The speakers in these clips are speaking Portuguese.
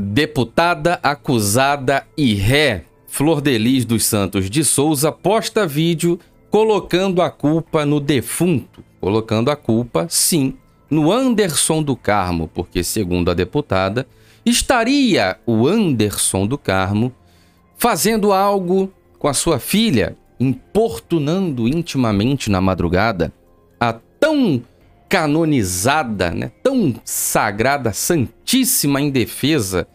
Deputada acusada e ré Flor Delis dos Santos de Souza posta vídeo colocando a culpa no defunto, colocando a culpa, sim, no Anderson do Carmo, porque, segundo a deputada, estaria o Anderson do Carmo fazendo algo com a sua filha, importunando intimamente na madrugada a tão canonizada, né, tão sagrada, santíssima indefesa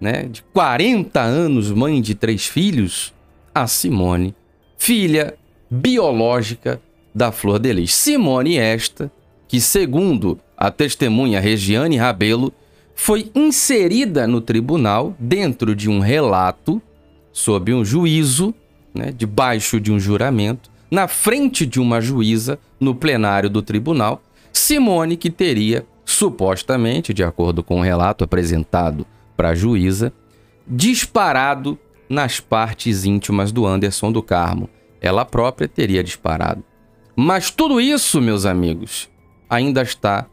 né, de 40 anos, mãe de três filhos, a Simone, filha biológica da Flor de Lis. Simone esta, que segundo a testemunha Regiane Rabelo, foi inserida no tribunal dentro de um relato sob um juízo, né, debaixo de um juramento, na frente de uma juíza, no plenário do tribunal, Simone que teria, supostamente, de acordo com o relato apresentado para a juíza, disparado nas partes íntimas do Anderson do Carmo. Ela própria teria disparado. Mas tudo isso, meus amigos, ainda está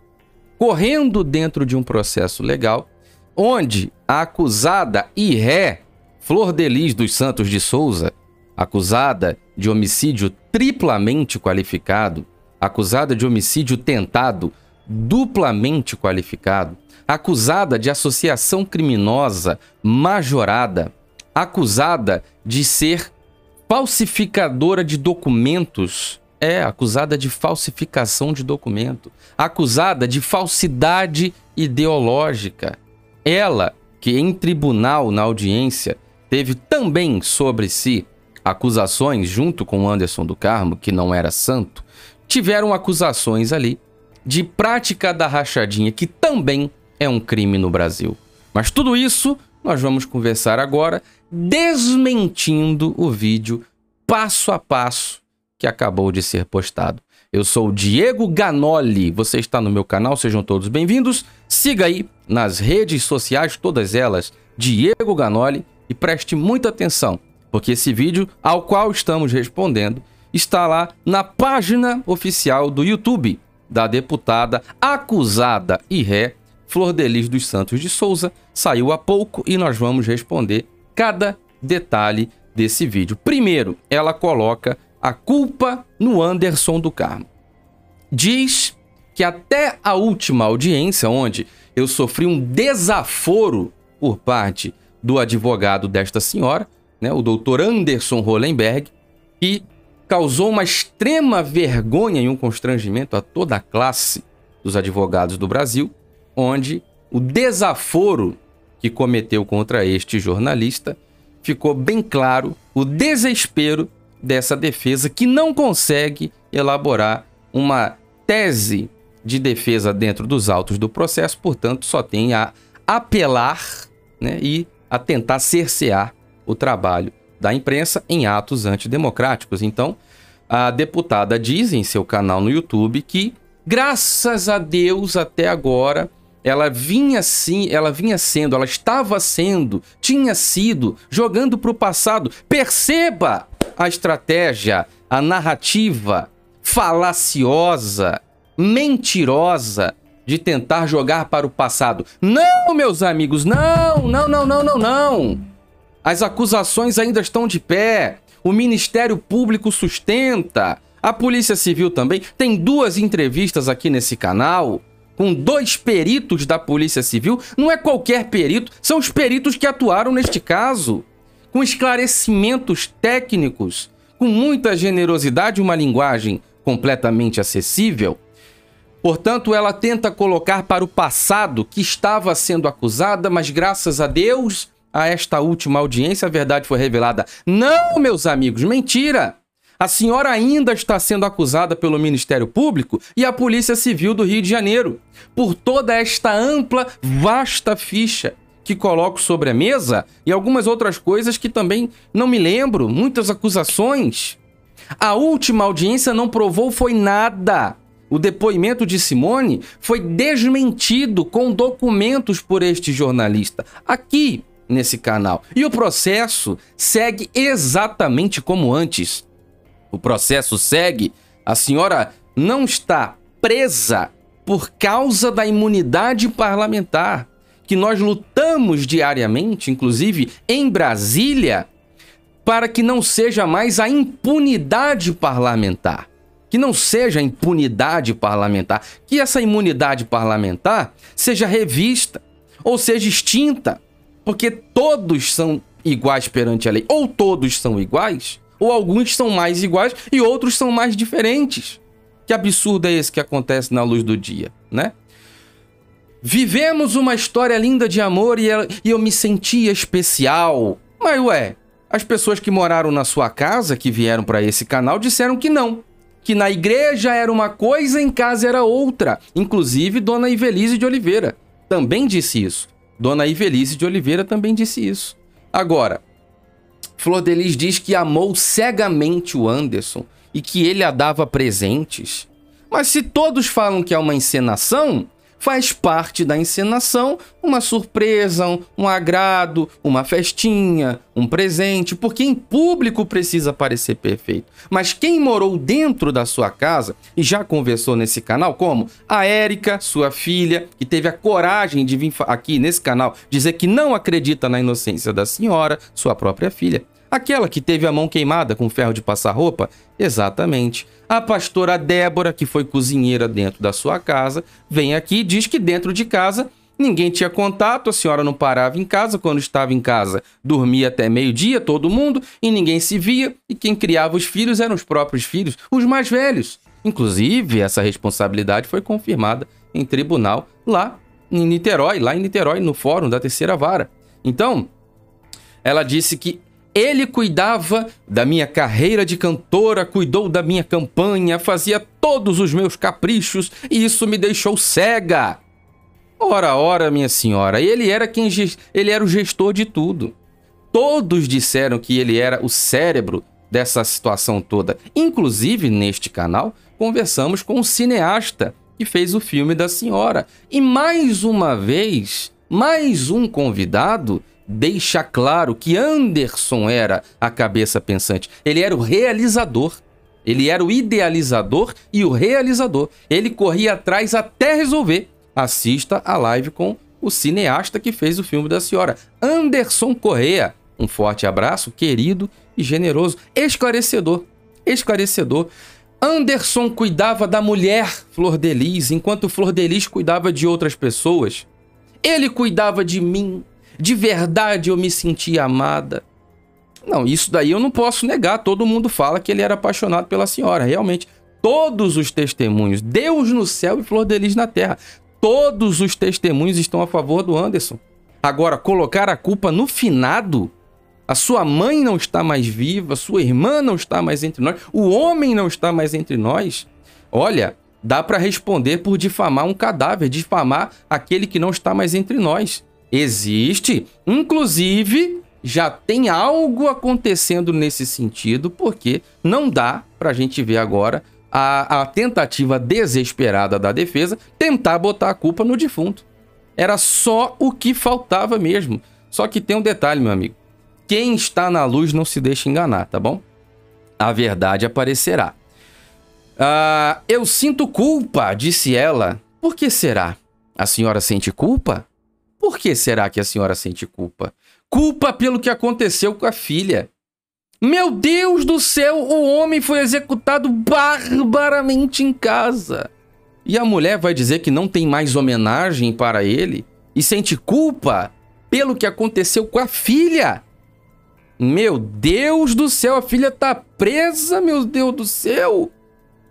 correndo dentro de um processo legal, onde a acusada e ré Flor Delis dos Santos de Souza, acusada de homicídio triplamente qualificado, acusada de homicídio tentado duplamente qualificado, acusada de associação criminosa majorada, acusada de ser falsificadora de documentos. É, acusada de falsificação de documento, acusada de falsidade ideológica. Ela, que em tribunal, na audiência, teve também sobre si acusações, junto com Anderson do Carmo, que não era santo, tiveram acusações ali de prática da rachadinha, que também é um crime no Brasil. Mas tudo isso nós vamos conversar agora, desmentindo o vídeo passo a passo que acabou de ser postado. Eu sou o Diego Ganoli, você está no meu canal, sejam todos bem-vindos. Siga aí nas redes sociais, todas elas, Diego Ganoli, e preste muita atenção, porque esse vídeo ao qual estamos respondendo está lá na página oficial do YouTube da deputada acusada e ré Flor Delis dos Santos de Souza, saiu há pouco e nós vamos responder cada detalhe desse vídeo. Primeiro, ela coloca a culpa no Anderson do Carmo. Diz que até a última audiência, onde eu sofri um desaforo por parte do advogado desta senhora, né, o doutor Anderson Hollenberg, que causou uma extrema vergonha e um constrangimento a toda a classe dos advogados do Brasil, onde o desaforo que cometeu contra este jornalista ficou bem claro o desespero dessa defesa que não consegue elaborar uma tese de defesa dentro dos autos do processo, portanto, só tem a apelar né, e a tentar cercear o trabalho da imprensa em atos antidemocráticos. Então, a deputada diz em seu canal no YouTube que, graças a Deus, até agora, ela vinha sim, ela vinha sendo, ela estava sendo, tinha sido, jogando para o passado. Perceba a estratégia, a narrativa falaciosa, mentirosa de tentar jogar para o passado. Não, meus amigos, não, não, não, não, não, não. As acusações ainda estão de pé. O Ministério Público sustenta. A Polícia Civil também. Tem duas entrevistas aqui nesse canal com dois peritos da Polícia Civil, não é qualquer perito, são os peritos que atuaram neste caso, com esclarecimentos técnicos, com muita generosidade, uma linguagem completamente acessível. Portanto, ela tenta colocar para o passado que estava sendo acusada, mas graças a Deus, a esta última audiência, a verdade foi revelada. Não, meus amigos, mentira! A senhora ainda está sendo acusada pelo Ministério Público e a Polícia Civil do Rio de Janeiro por toda esta ampla, vasta ficha que coloco sobre a mesa e algumas outras coisas que também não me lembro, muitas acusações. A última audiência não provou foi nada. O depoimento de Simone foi desmentido com documentos por este jornalista aqui nesse canal. E o processo segue exatamente como antes. O processo segue. A senhora não está presa por causa da imunidade parlamentar, que nós lutamos diariamente, inclusive em Brasília, para que não seja mais a impunidade parlamentar. Que não seja a impunidade parlamentar. Que essa imunidade parlamentar seja revista ou seja extinta. Porque todos são iguais perante a lei. Ou todos são iguais, ou alguns são mais iguais e outros são mais diferentes. Que absurdo é esse que acontece na luz do dia, né? Vivemos uma história linda de amor e, eu me sentia especial. Mas ué, as pessoas que moraram na sua casa, que vieram para esse canal, disseram que não. Que na igreja era uma coisa, em casa era outra. Inclusive, Dona Ivelise de Oliveira também disse isso. Dona Ivelise de Oliveira também disse isso. Agora, Flor Delis diz que amou cegamente o Anderson e que ele a dava presentes. Mas se todos falam que é uma encenação, faz parte da encenação uma surpresa, um, um, agrado, uma festinha, um presente, porque em público precisa parecer perfeito. Mas quem morou dentro da sua casa e já conversou nesse canal, como a Érica, sua filha, que teve a coragem de vir aqui nesse canal dizer que não acredita na inocência da senhora, sua própria filha. Aquela que teve a mão queimada com ferro de passar roupa? Exatamente. A pastora Débora, que foi cozinheira dentro da sua casa, vem aqui e diz que dentro de casa ninguém tinha contato, a senhora não parava em casa, quando estava em casa dormia até meio-dia, todo mundo, e ninguém se via, e quem criava os filhos eram os próprios filhos, os mais velhos. Inclusive, essa responsabilidade foi confirmada em tribunal lá em Niterói, lá em Niterói, no fórum da terceira vara. Então, ela disse que ele cuidava da minha carreira de cantora, cuidou da minha campanha, fazia todos os meus caprichos e isso me deixou cega. Ora, ora, minha senhora, ele era quem ele era o gestor de tudo. Todos disseram que ele era o cérebro dessa situação toda. Inclusive, neste canal, conversamos com o cineasta que fez o filme da senhora. E mais uma vez, mais um convidado deixa claro que Anderson era a cabeça pensante. Ele era o realizador. Ele era o idealizador e o realizador. Ele corria atrás até resolver. Assista a live com o cineasta que fez o filme da senhora, Anderson Correa. Um forte abraço, querido e generoso, esclarecedor. Esclarecedor. Anderson cuidava da mulher Flor de Lis, enquanto Flor de Lis cuidava de outras pessoas. Ele cuidava de mim, de verdade eu me sentia amada. Não, isso daí eu não posso negar. Todo mundo fala que ele era apaixonado pela senhora. Realmente, todos os testemunhos, Deus no céu e Flor de Lis na terra, todos os testemunhos estão a favor do Anderson. Agora, colocar a culpa no finado, a sua mãe não está mais viva, sua irmã não está mais entre nós, o homem não está mais entre nós. Olha, dá para responder por difamar um cadáver, difamar aquele que não está mais entre nós. Existe, inclusive já tem algo acontecendo nesse sentido, porque não dá para a gente ver agora a, a, tentativa desesperada da defesa tentar botar a culpa no defunto. Era só o que faltava mesmo. Só que tem um detalhe, meu amigo. Quem está na luz não se deixa enganar, tá bom? A verdade aparecerá. Ah, eu sinto culpa, disse ela. Por que será? A senhora sente culpa? Por que será que a senhora sente culpa? Culpa pelo que aconteceu com a filha. Meu Deus do céu, o homem foi executado barbaramente em casa. E a mulher vai dizer que não tem mais homenagem para ele e sente culpa pelo que aconteceu com a filha. Meu Deus do céu, a filha tá presa, meu Deus do céu.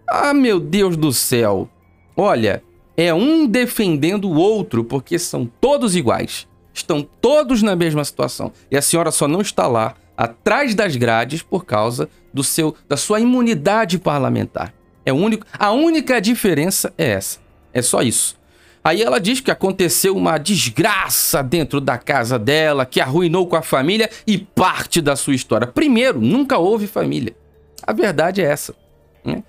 Ah, meu Deus do céu. Olha, é um defendendo o outro, porque são todos iguais. Estão todos na mesma situação. E a senhora só não está lá atrás das grades por causa do seu da sua imunidade parlamentar. É único, a única diferença é essa. É só isso. Aí ela diz que aconteceu uma desgraça dentro da casa dela, que arruinou com a família e parte da sua história. Primeiro, nunca houve família. A verdade é essa. Né?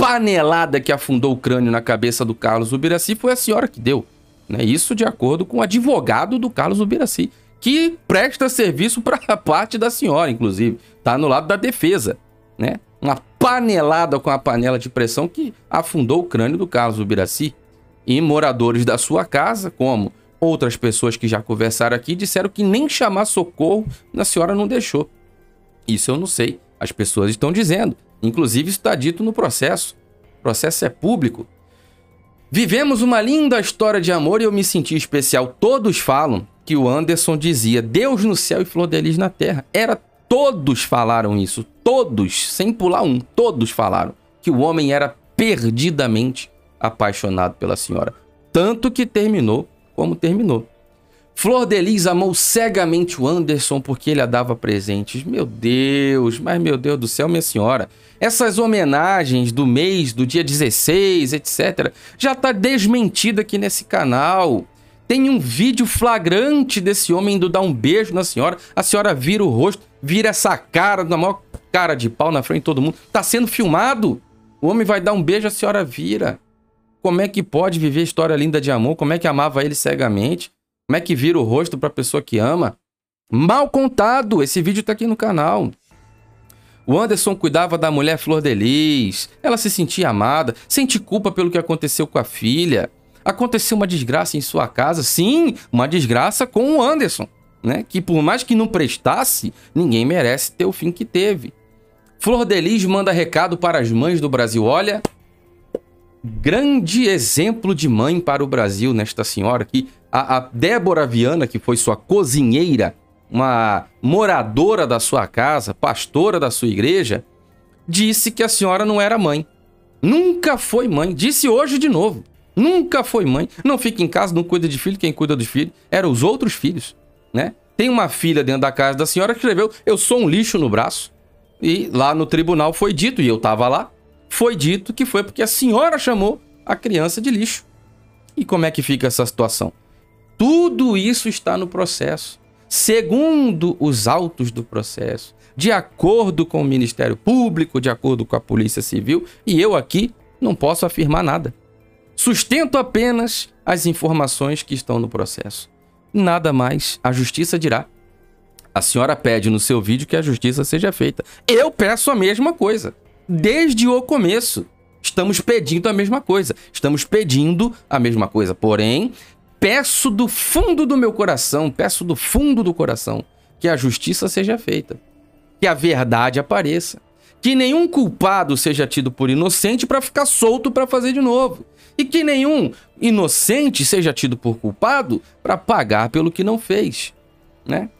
Panelada que afundou o crânio na cabeça do Carlos Ubiraci foi a senhora que deu. Né? Isso de acordo com o advogado do Carlos Ubiraci, que presta serviço para a parte da senhora, inclusive. Está no lado da defesa. Né? Uma panelada com a panela de pressão que afundou o crânio do Carlos Ubiraci. E moradores da sua casa, como Outras pessoas que já conversaram aqui disseram que nem chamar socorro a senhora não deixou. Isso eu não sei. As pessoas estão dizendo. Inclusive, isso está dito no processo. O processo é público. Vivemos uma linda história de amor e eu me senti especial. Todos falam que o Anderson dizia Deus no céu e flor de lis na terra. Era todos falaram isso. Todos, sem pular um, todos falaram que o homem era perdidamente apaixonado pela senhora. Tanto que terminou como terminou. Flor de Lis amou cegamente o Anderson porque ele a dava presentes. Meu Deus, mas meu Deus do céu, minha senhora. Essas homenagens do mês, do dia 16, etc., já tá desmentida aqui nesse canal. Tem um vídeo flagrante desse homem indo dar um beijo na senhora. A senhora vira o rosto, vira essa cara, na maior cara de pau na frente de todo mundo. Tá sendo filmado. O homem vai dar um beijo, a senhora vira. Como é que pode viver história linda de amor? Como é que amava ele cegamente? Como é que vira o rosto para a pessoa que ama? Mal contado. Esse vídeo tá aqui no canal. O Anderson cuidava da mulher Flor de Lis. Ela se sentia amada, sente culpa pelo que aconteceu com a filha. Aconteceu uma desgraça em sua casa, sim, uma desgraça com o Anderson, né? Que por mais que não prestasse, ninguém merece ter o fim que teve. Flor de Lis manda recado para as mães do Brasil. Olha, grande exemplo de mãe para o Brasil nesta senhora aqui. A, a Débora Viana, que foi sua cozinheira, uma moradora da sua casa, pastora da sua igreja, disse que a senhora não era mãe. Nunca foi mãe. Disse hoje de novo. Nunca foi mãe. Não fica em casa, não cuida de filho. Quem cuida dos filhos eram os outros filhos, né? Tem uma filha dentro da casa da senhora que escreveu: Eu sou um lixo no braço. E lá no tribunal foi dito, e eu estava lá, foi dito que foi porque a senhora chamou a criança de lixo. E como é que fica essa situação? Tudo isso está no processo. Segundo os autos do processo, de acordo com o Ministério Público, de acordo com a Polícia Civil, e eu aqui não posso afirmar nada. Sustento apenas as informações que estão no processo. Nada mais, a justiça dirá. A senhora pede no seu vídeo que a justiça seja feita. Eu peço a mesma coisa. Desde o começo. Estamos pedindo a mesma coisa. Estamos pedindo a mesma coisa. Porém, peço do fundo do meu coração, peço do fundo do coração, que a justiça seja feita. Que a verdade apareça. Que nenhum culpado seja tido por inocente para ficar solto para fazer de novo. E que nenhum inocente seja tido por culpado para pagar pelo que não fez, né?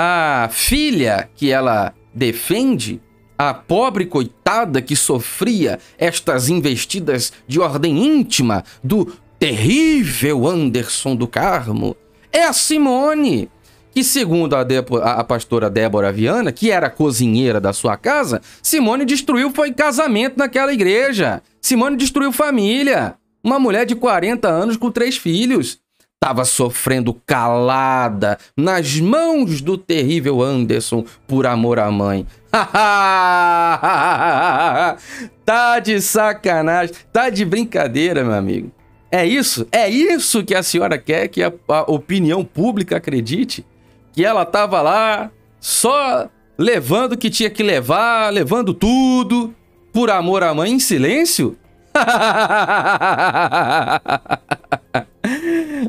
a filha que ela defende, a pobre coitada que sofria estas investidas de ordem íntima do terrível Anderson do Carmo, é a Simone, que segundo a, a, pastora Débora Viana, que era cozinheira da sua casa, Simone destruiu foi casamento naquela igreja. Simone destruiu família. Uma mulher de 40 anos com três filhos estava sofrendo calada nas mãos do terrível Anderson por amor à mãe. tá de sacanagem, tá de brincadeira, meu amigo. É isso? É isso que a senhora quer que a, a opinião pública acredite? Que ela tava lá só levando o que tinha que levar, levando tudo por amor à mãe em silêncio?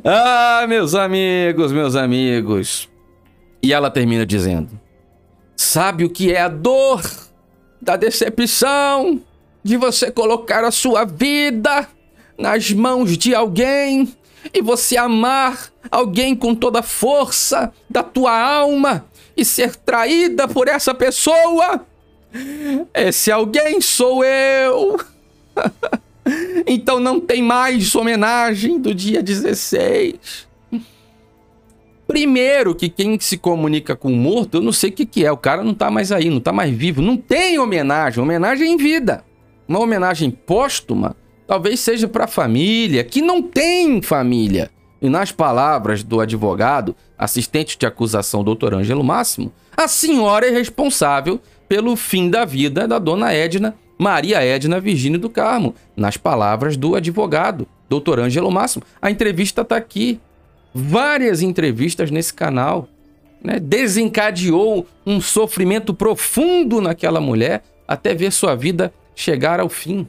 ah, meus amigos, meus amigos. E ela termina dizendo: Sabe o que é a dor da decepção de você colocar a sua vida nas mãos de alguém e você amar alguém com toda a força da tua alma e ser traída por essa pessoa? Esse alguém sou eu. então não tem mais homenagem do dia 16. Primeiro, que quem se comunica com o morto, eu não sei o que, que é. O cara não tá mais aí, não tá mais vivo. Não tem homenagem. Homenagem em vida. Uma homenagem póstuma talvez seja para a família, que não tem família. E nas palavras do advogado, assistente de acusação, doutor Ângelo Máximo, a senhora é responsável pelo fim da vida da dona Edna Maria Edna Virgínia do Carmo, nas palavras do advogado, Dr. Ângelo Máximo. A entrevista está aqui. Várias entrevistas nesse canal. Né? Desencadeou um sofrimento profundo naquela mulher até ver sua vida chegar ao fim.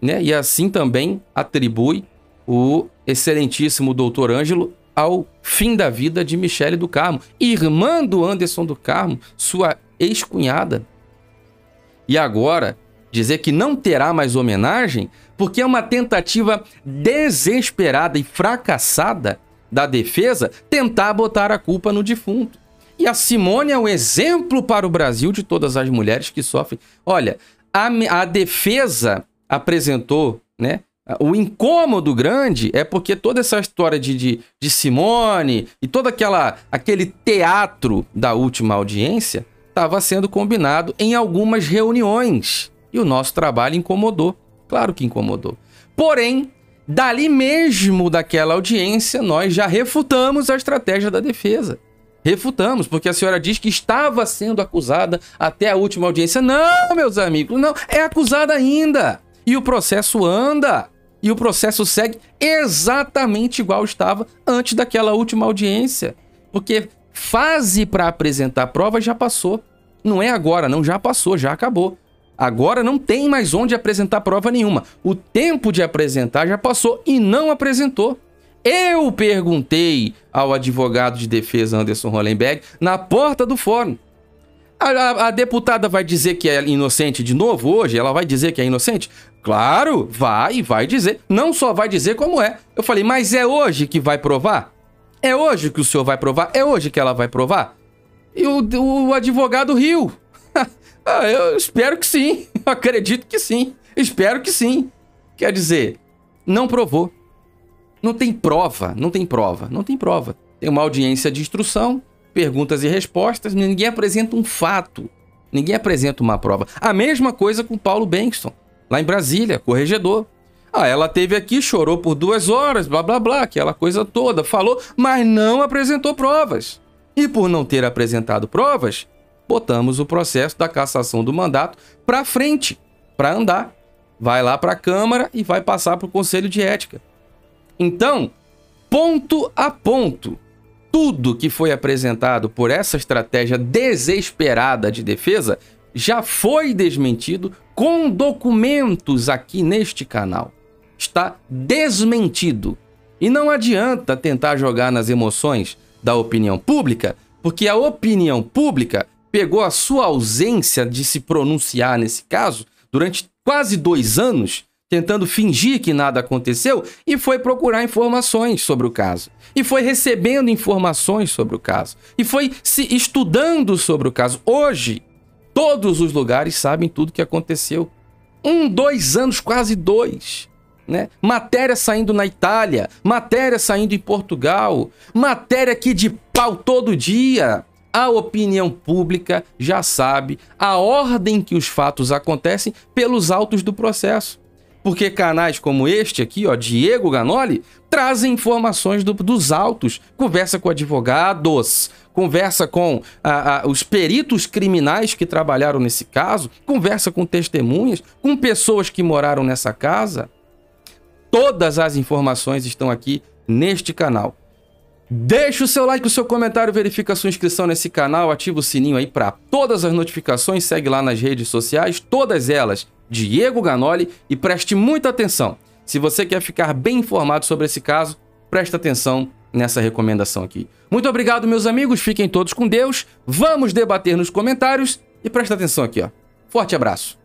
Né? E assim também atribui o excelentíssimo doutor Ângelo ao fim da vida de Michele do Carmo, irmã do Anderson do Carmo, sua ex-cunhada. E agora, dizer que não terá mais homenagem porque é uma tentativa desesperada e fracassada da defesa tentar botar a culpa no defunto. E a Simone é um exemplo para o Brasil de todas as mulheres que sofrem. Olha, a, a defesa apresentou, né? O incômodo grande é porque toda essa história de, de, de Simone e todo aquela, aquele teatro da última audiência estava sendo combinado em algumas reuniões. E o nosso trabalho incomodou. Claro que incomodou. Porém, dali mesmo daquela audiência, nós já refutamos a estratégia da defesa. Refutamos, porque a senhora diz que estava sendo acusada até a última audiência. Não, meus amigos, não, é acusada ainda. E o processo anda. E o processo segue exatamente igual estava antes daquela última audiência. Porque fase para apresentar prova já passou. Não é agora, não, já passou, já acabou. Agora não tem mais onde apresentar prova nenhuma. O tempo de apresentar já passou e não apresentou. Eu perguntei ao advogado de defesa Anderson Hollenberg na porta do fórum. A, a, a, deputada vai dizer que é inocente de novo hoje? Ela vai dizer que é inocente? Claro, vai, vai dizer. Não só vai dizer como é. Eu falei, mas é hoje que vai provar? É hoje que o senhor vai provar? É hoje que ela vai provar? E o, o advogado riu. Ah, eu espero que sim. Acredito que sim. Espero que sim. Quer dizer, não provou. Não tem prova, não tem prova, não tem prova. Tem uma audiência de instrução, perguntas e respostas, ninguém apresenta um fato, ninguém apresenta uma prova. A mesma coisa com Paulo Bankston, lá em Brasília, corregedor. Ah, ela teve aqui, chorou por duas horas, blá blá blá, aquela coisa toda, falou, mas não apresentou provas. E por não ter apresentado provas, botamos o processo da cassação do mandato para frente, para andar. Vai lá para a Câmara e vai passar para o Conselho de Ética. Então, ponto a ponto, tudo que foi apresentado por essa estratégia desesperada de defesa já foi desmentido com documentos aqui neste canal. Está desmentido. E não adianta tentar jogar nas emoções da opinião pública, porque a opinião pública pegou a sua ausência de se pronunciar nesse caso durante quase dois anos tentando fingir que nada aconteceu e foi procurar informações sobre o caso. E foi recebendo informações sobre o caso. E foi se estudando sobre o caso. Hoje, todos os lugares sabem tudo que aconteceu. Um, dois anos, quase dois. Né? Matéria saindo na Itália, matéria saindo em Portugal, matéria aqui de pau todo dia. A opinião pública já sabe a ordem que os fatos acontecem pelos autos do processo. Porque canais como este aqui, ó, Diego Ganoli, trazem informações do, dos autos, conversa com advogados, conversa com os peritos criminais que trabalharam nesse caso, conversa com testemunhas, com pessoas que moraram nessa casa. Todas as informações estão aqui neste canal. Deixe o seu like, o seu comentário, verifica a sua inscrição nesse canal, ativa o sininho aí para todas as notificações, segue lá nas redes sociais, todas elas Diego Ganoli e preste muita atenção. Se você quer ficar bem informado sobre esse caso, preste atenção nessa recomendação aqui. Muito obrigado, meus amigos, fiquem todos com Deus. Vamos debater nos comentários e preste atenção aqui, ó. Forte abraço.